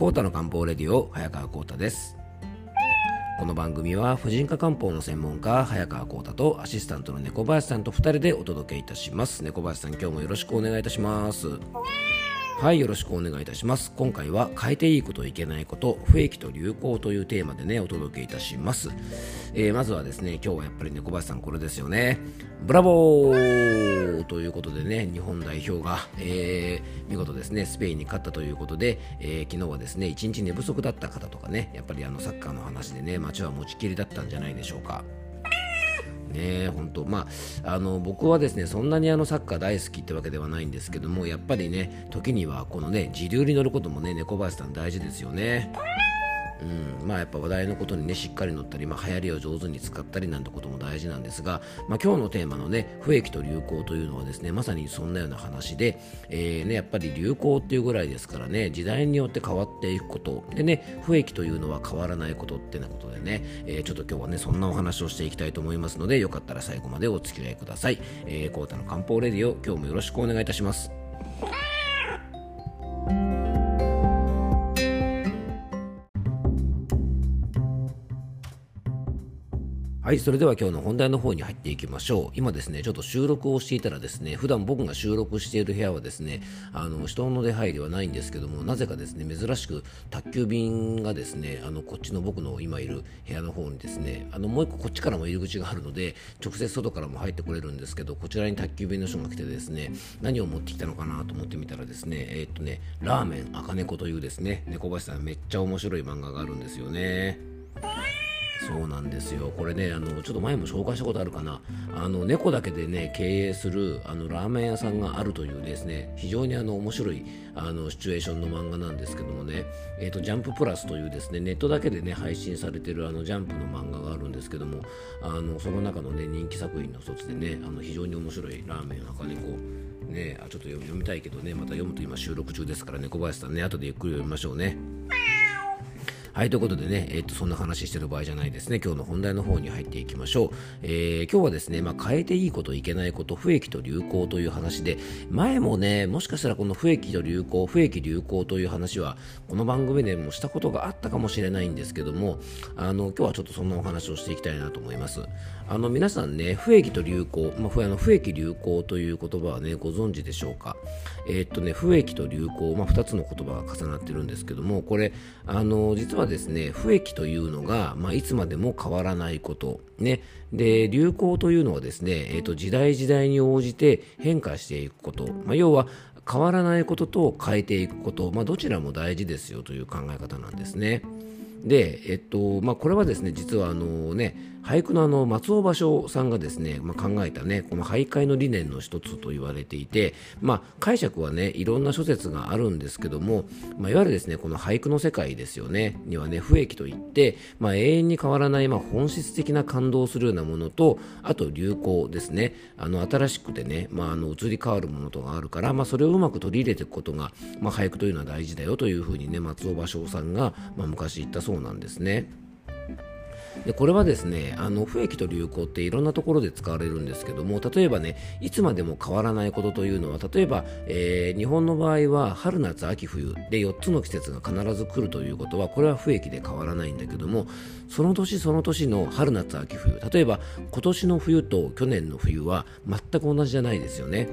コータの漢方レディオ早川コータです。この番組は婦人科漢方の専門家早川コータとアシスタントの猫林さんと2人でお届けいたします。猫林さん今日もよろしくお願いいたします。はいよろしくお願いいたします。今回は変えていいこといけないこと不益と流行というテーマでねお届けいたします、えー、まずはですね今日はやっぱり猫林さんこれですよね。ブラボーということでね日本代表が、えー、見事ですねスペインに勝ったということで、えー、昨日はですね一日寝不足だった方とかねやっぱりあのサッカーの話でね街は持ちきりだったんじゃないでしょうか。ね本当まあ、あの僕はですねそんなにあのサッカー大好きってわけではないんですけどもやっぱりね時にはこのね自流に乗ることもね猫林さん大事ですよね。うん、まあやっぱ話題のことにねしっかり乗ったり、まあ、流行りを上手に使ったりなんてことも大事なんですが、まあ、今日のテーマのね不益と流行というのはですねまさにそんなような話で、えーね、やっぱり流行っていうぐらいですからね時代によって変わっていくこと。でね不益というのは変わらないことってなことでね、えー、ちょっと今日はねそんなお話をしていきたいと思いますのでよかったら最後までお付き合いください、えー、コータの漢方レディオ今日もよろしくお願いいたします。はい、それでは今日の本題の方に入っていきましょう。今ですね、ちょっと収録をしていたらですね、普段僕が収録している部屋はですね、あの人の出入りはないんですけども、なぜかですね、珍しく宅急便がですね、あのこっちの僕の今いる部屋の方にですね、あのもう一個こっちからも入り口があるので、直接外からも入ってこれるんですけど、こちらに宅急便の人が来てですね、何を持ってきたのかなと思ってみたらですね、えー、っとね、ラーメン赤猫というですね、猫林さんめっちゃ面白い漫画があるんですよね。そうなんですよ。これねあのちょっと前も紹介したことあるかな。あの猫だけでね経営するあのラーメン屋さんがあるというですね非常にあの面白いあのシチュエーションの漫画なんですけどもね、えーと、ジャンププラスというですねネットだけでね配信されてるあのジャンプの漫画があるんですけどもあのその中のね人気作品の一つでねあの非常に面白いラーメン赤猫ねあちょっと読みたいけどねまた読むと今収録中ですからね小林さんね後でゆっくり読みましょうね。はい、ということでね、えっと、そんな話してる場合じゃないですね。今日の本題の方に入っていきましょう。えー、今日はですね、まあ、変えていいこと、いけないこと、不益と流行という話で、前もね、もしかしたらこの不益と流行、不益流行という話は、この番組でもしたことがあったかもしれないんですけども、あの、今日はちょっとそんなお話をしていきたいなと思います。あの、皆さんね、不益と流行、まあ、あの不益流行という言葉はね、ご存知でしょうか？えー、っとね、不益と流行、まあ、2つの言葉が重なってるんですけども、これ、あの、実ははですね、不益というのが、まあ、いつまでも変わらないこと、ね、で流行というのはですね、えーと、時代時代に応じて変化していくこと、まあ、要は変わらないことと変えていくこと、まあ、どちらも大事ですよという考え方なんですね。で、えっとまあ、これはですね実はあのね俳句のあの松尾芭蕉さんがですね、まあ、考えたねこの俳諧の理念の一つと言われていて、まあ、解釈はねいろんな諸説があるんですけども、まあ、いわゆるですねこの俳句の世界ですよねにはね不益といって、まあ、永遠に変わらない、まあ、本質的な感動するようなものとあと流行ですねあの新しくてね、まあ、あの移り変わるものとかあるから、まあ、それをうまく取り入れていくことが、まあ、俳句というのは大事だよというふうにね松尾芭蕉さんが、まあ、昔言ったそうなんですね。でこれはですねあの不益と流行っていろんなところで使われるんですけども例えばねいつまでも変わらないことというのは例えば、えー、日本の場合は春夏秋冬で4つの季節が必ず来るということはこれは不益で変わらないんだけどもその年その年の春夏秋冬例えば今年の冬と去年の冬は全く同じじゃないですよね。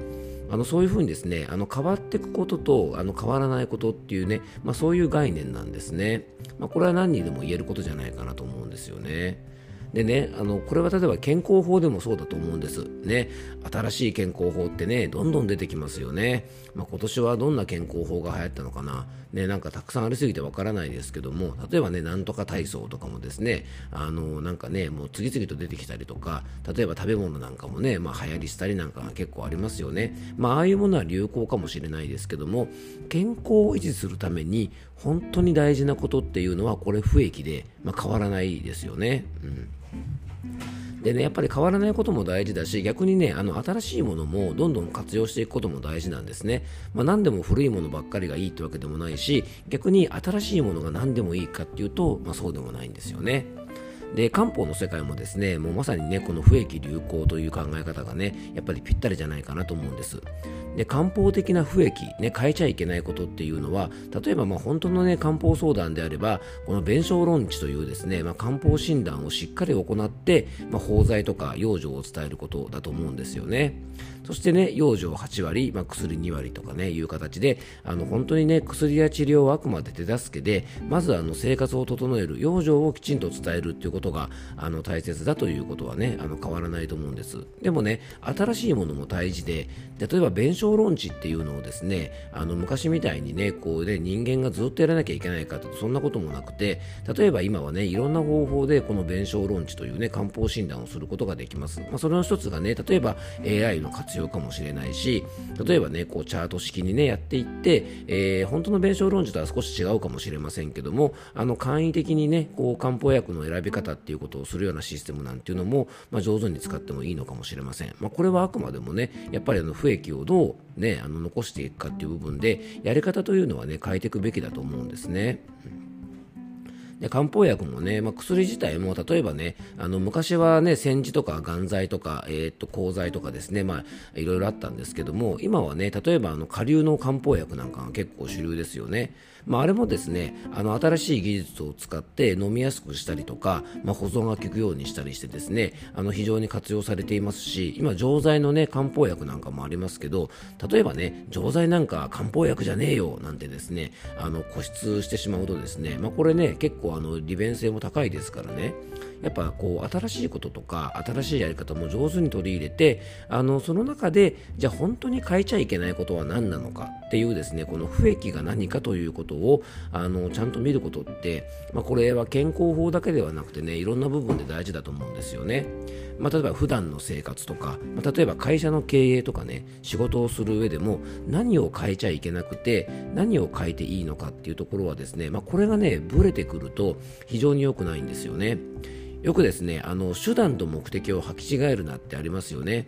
あのそういうふうにですねあの変わっていくこととあの変わらないことっていうね、まあ、そういう概念なんですね、まあ、これは何にでも言えることじゃないかなと思うんですよね。でね、あのこれは例えば健康法でもそうだと思うんです。ね、新しい健康法ってね、どんどん出てきますよね。まあ、今年はどんな健康法が流行ったのかな。ね、なんかたくさんありすぎてわからないですけども、例えばね、なんとか体操とかもですね、あのなんかね、もう次々と出てきたりとか、例えば食べ物なんかもね、まあ、流行りしたりなんかが結構ありますよね。まあ、ああいうものは流行かもしれないですけども、健康を維持するために本当に大事なことっていうのは、これ不益で、まあ、変わらないですよね。うんでね、やっぱり変わらないことも大事だし、逆にね、あの新しいものもどんどん活用していくことも大事なんですね。まあ、何でも古いものばっかりがいいってわけでもないし、逆に新しいものが何でもいいかっていうと、まあ、そうでもないんですよね。で漢方の世界もですねもうまさにねこの不益流行という考え方がねやっぱりぴったりじゃないかなと思うんです。で漢方的な不益、ね、変えちゃいけないことっていうのは例えばまあ本当の、ね、漢方相談であればこの弁証論治というですね、まあ、漢方診断をしっかり行って、まあ、包材とか養生を伝えることだと思うんですよね。そしてね養生8割、まあ、薬2割とかねいう形であの本当にね薬や治療はあくまで手助けでまずあの生活を整える養生をきちんと伝えるっていうことがあの大切だということはねあの変わらないと思うんです。でもね新しいものも大事で例えば弁証論知っていうのをですねあの昔みたいにねこうで人間がずっとやらなきゃいけないかとそんなこともなくて例えば今はねいろんな方法でこの弁証論知というね漢方診断をすることができます、まあ、それの一つがね例えば AI の活用要かもしれないし例えばねこうチャート式にねやっていって、えー、本当の弁証論知とは少し違うかもしれませんけどもあの簡易的にねこう漢方薬の選び方っていうことをするようなシステムなんていうのも、まあ、上手に使ってもいいのかもしれません、まあ、これはあくまでもねやっぱりあの不益をどうね、あの残していくかっていう部分でやり方というのはね変えていくべきだと思うんですね。うんで漢方薬もね、まあ、薬自体も例えばねあの昔はね煎じとか眼剤とか、えー、っと鋼剤とかですね、まあ、いろいろあったんですけども今はね例えばあの下流の漢方薬なんかが結構主流ですよね。まあ、あれもですねあの新しい技術を使って飲みやすくしたりとか、まあ、保存が効くようにしたりしてですねあの非常に活用されていますし今錠剤のね漢方薬なんかもありますけど例えばね錠剤なんか漢方薬じゃねえよなんてですねあの固執してしまうとですね、まあ、これね結構あの利便性も高いですからね。やっぱこう新しいこととか新しいやり方も上手に取り入れてあのその中でじゃあ本当に変えちゃいけないことは何なのかっていうですねこの不益が何かということをあのちゃんと見ることって、まあ、これは健康法だけではなくてねいろんな部分で大事だと思うんですよね。まあ、例えば普段の生活とか、まあ、例えば会社の経営とかね仕事をする上でも何を変えちゃいけなくて何を変えていいのかっていうところはですね、まあ、これがねブレてくると非常に良くないんですよね。よくですねあの手段と目的を履き違えるなってありますよね。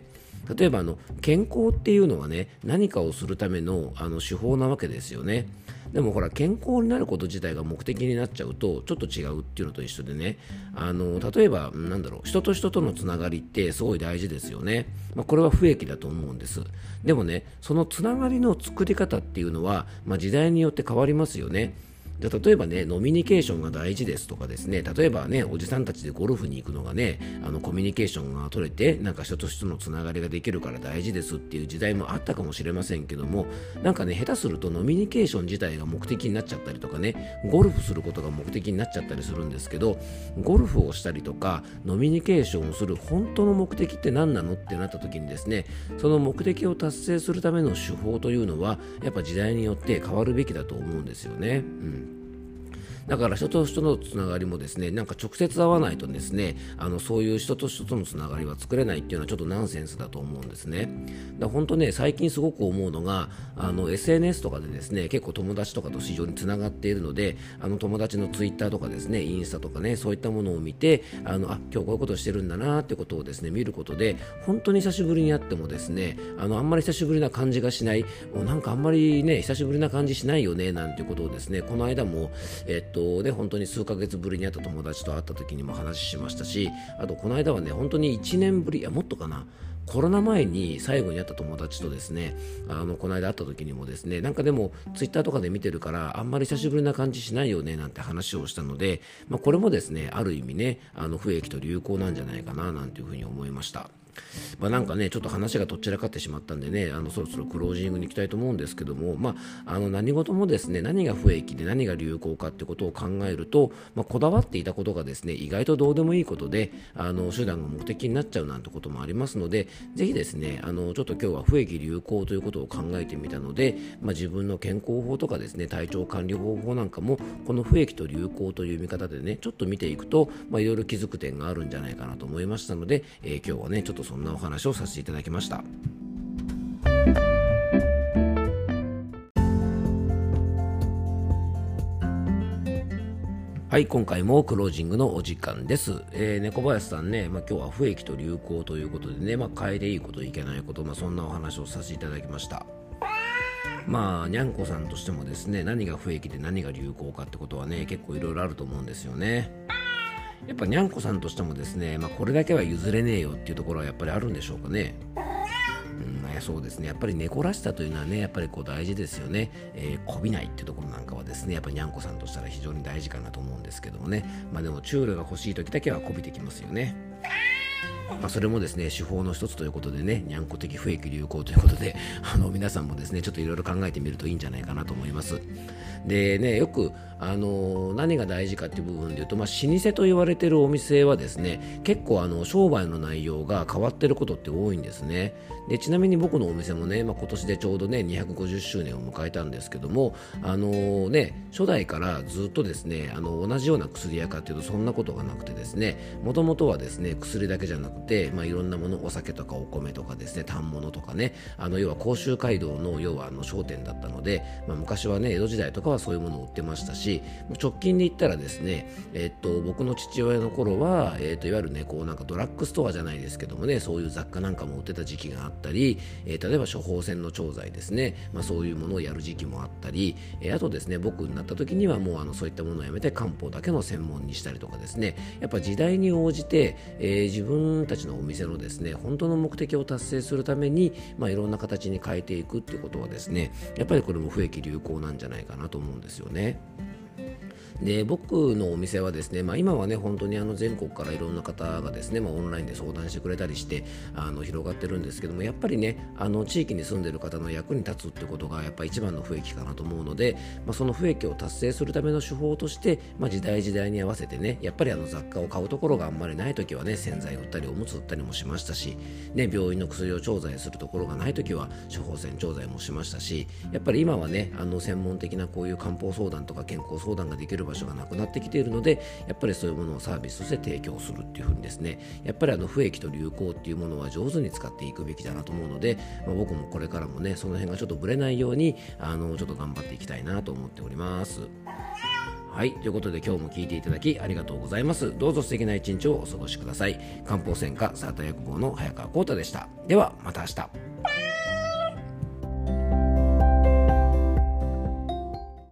例えばあの健康っていうのはね何かをするためのあの手法なわけですよね。でもほら健康になること自体が目的になっちゃうとちょっと違うっていうのと一緒でね。あの例えばなんだろう人と人とのつながりってすごい大事ですよね、まあ、これは不益だと思うんです。でもねそのつながりの作り方っていうのは、まあ、時代によって変わりますよね。じゃ例えばね、ノミニケーションが大事ですとかですね、例えばね、おじさんたちでゴルフに行くのがね、あのコミュニケーションが取れて、なんか人と人のつながりができるから大事ですっていう時代もあったかもしれませんけども、なんかね、下手するとノミニケーション自体が目的になっちゃったりとかね、ゴルフすることが目的になっちゃったりするんですけど、ゴルフをしたりとか、ノミニケーションをする本当の目的って何なのってなった時にですね、その目的を達成するための手法というのは、やっぱ時代によって変わるべきだと思うんですよね。うんだから人と人のつながりもですねなんか直接会わないとですねあのそういう人と人とのつながりは作れないっていうのはちょっとナンセンスだと思うんですね。だ本当ね最近すごく思うのがあの SNS とかでですね結構友達とかと非常につながっているのであの友達の Twitter とかですねインスタとかねそういったものを見てあのあ今日こういうことしてるんだなってことをですね見ることで本当に久しぶりに会ってもですねあのあんまり久しぶりな感じがしない。もうなんかあんまりね久しぶりな感じしないよねなんていうことをですねこの間もえっとで本当に数ヶ月ぶりに会った友達と会った時にも話しましたしあとこの間はね本当に1年ぶりいやもっとかなコロナ前に最後に会った友達とですねあのこの間会った時にもですねなんかでもツイッターとかで見てるからあんまり久しぶりな感じしないよねなんて話をしたので、まあ、これもですねある意味ねあの不益と流行なんじゃないかななんていうふうに思いました。まあ、なんかね、ちょっと話がどちらかってしまったんでね、あのそろそろクロージングに行きたいと思うんですけども、まあ、あの何事もですね、何が不益で何が流行かってことを考えると、まあ、こだわっていたことがですね、意外とどうでもいいことで、あの手段が目的になっちゃうなんてこともありますので、ぜひですね、あのちょっと今日は不益流行ということを考えてみたので、まあ、自分の健康法とかですね、体調管理方法なんかも、この不益と流行という見方でね、ちょっと見ていくと、まあ、いろいろ気づく点があるんじゃないかなと思いましたので、えー、今日はね、ちょっとそんなお話をさせていただきました。はい、今回もクロージングのお時間です。えー、猫林さんね、まあ、今日は不益と流行ということでね、まあ、変えていいこと、いけないこと、まあ、そんなお話をさせていただきました。まあ、にゃんこさんとしてもですね、何が不益で何が流行かってことはね、結構いろいろあると思うんですよね。やっぱにゃんこさんとしてもですね、まあ、これだけは譲れねえよっていうところはやっぱりあるんでしょうかね。うん、そうですねやっぱり猫らしさというのはねやっぱりこう大事ですよね、えー、こびないっていうところなんかはですねやっぱりにゃんこさんとしたら非常に大事かなと思うんですけどもねまあでもチュールが欲しい時だけはこびてきますよね。まあ、それもですね手法の一つということでねにゃんこ的不益流行ということであの皆さんもですねちょっといろいろ考えてみるといいんじゃないかなと思います。でねよくあの何が大事かっていう部分で言うと、まあ、老舗と言われているお店はですね結構あの商売の内容が変わってることって多いんですね。でちなみに僕のお店もね、まあ、今年でちょうどね250周年を迎えたんですけどもあのね初代からずっとですねあの同じような薬屋かっていうとそんなことがなくてですねもともとはですね薬だけじゃなく、まあ、いろんなものお酒とかお米とかですね反物とかねあの要は甲州街道の要はあの商店だったので、まあ、昔はね江戸時代とかはそういうものを売ってましたし直近で言ったらですね、えっと僕の父親の頃は、えっといわゆるねこうなんかドラッグストアじゃないですけどもねそういう雑貨なんかも売ってた時期があったり、えー、例えば処方箋の調剤ですね、まあ、そういうものをやる時期もあったり、えー、あとですね僕になった時にはもうあのそういったものをやめて漢方だけの専門にしたりとかですねやっぱ時代に応じて、えー、自分たちのお店のですね本当の目的を達成するために、まあ、いろんな形に変えていくっていうことはですねやっぱりこれも不益流行なんじゃないかなと思うんですよね。で僕のお店はですね、まあ、今はね本当にあの全国からいろんな方がですね、まあ、オンラインで相談してくれたりしてあの広がってるんですけどもやっぱりねあの地域に住んでる方の役に立つってことがやっぱ一番の不益かなと思うので、まあ、その不益を達成するための手法として、まあ、時代時代に合わせてねやっぱりあの雑貨を買うところがあんまりない時はね洗剤売ったりおむつ売ったりもしましたし、ね、病院の薬を調剤するところがない時は処方箋調剤もしましたしやっぱり今はねあの専門的なこういう漢方相談とか健康相談ができる場場所がなくなってきているのでやっぱりそういうものをサービスとして提供するっていうふうにですねやっぱりあの不益と流行っていうものは上手に使っていくべきだなと思うので、まあ、僕もこれからもねその辺がちょっとぶれないようにあのちょっと頑張っていきたいなと思っております。はい。ということで今日も聞いていただきありがとうございます。どうぞ素敵な一日をお過ごしください。漢方専科サータ薬房の早川幸太でした。ではまた明日。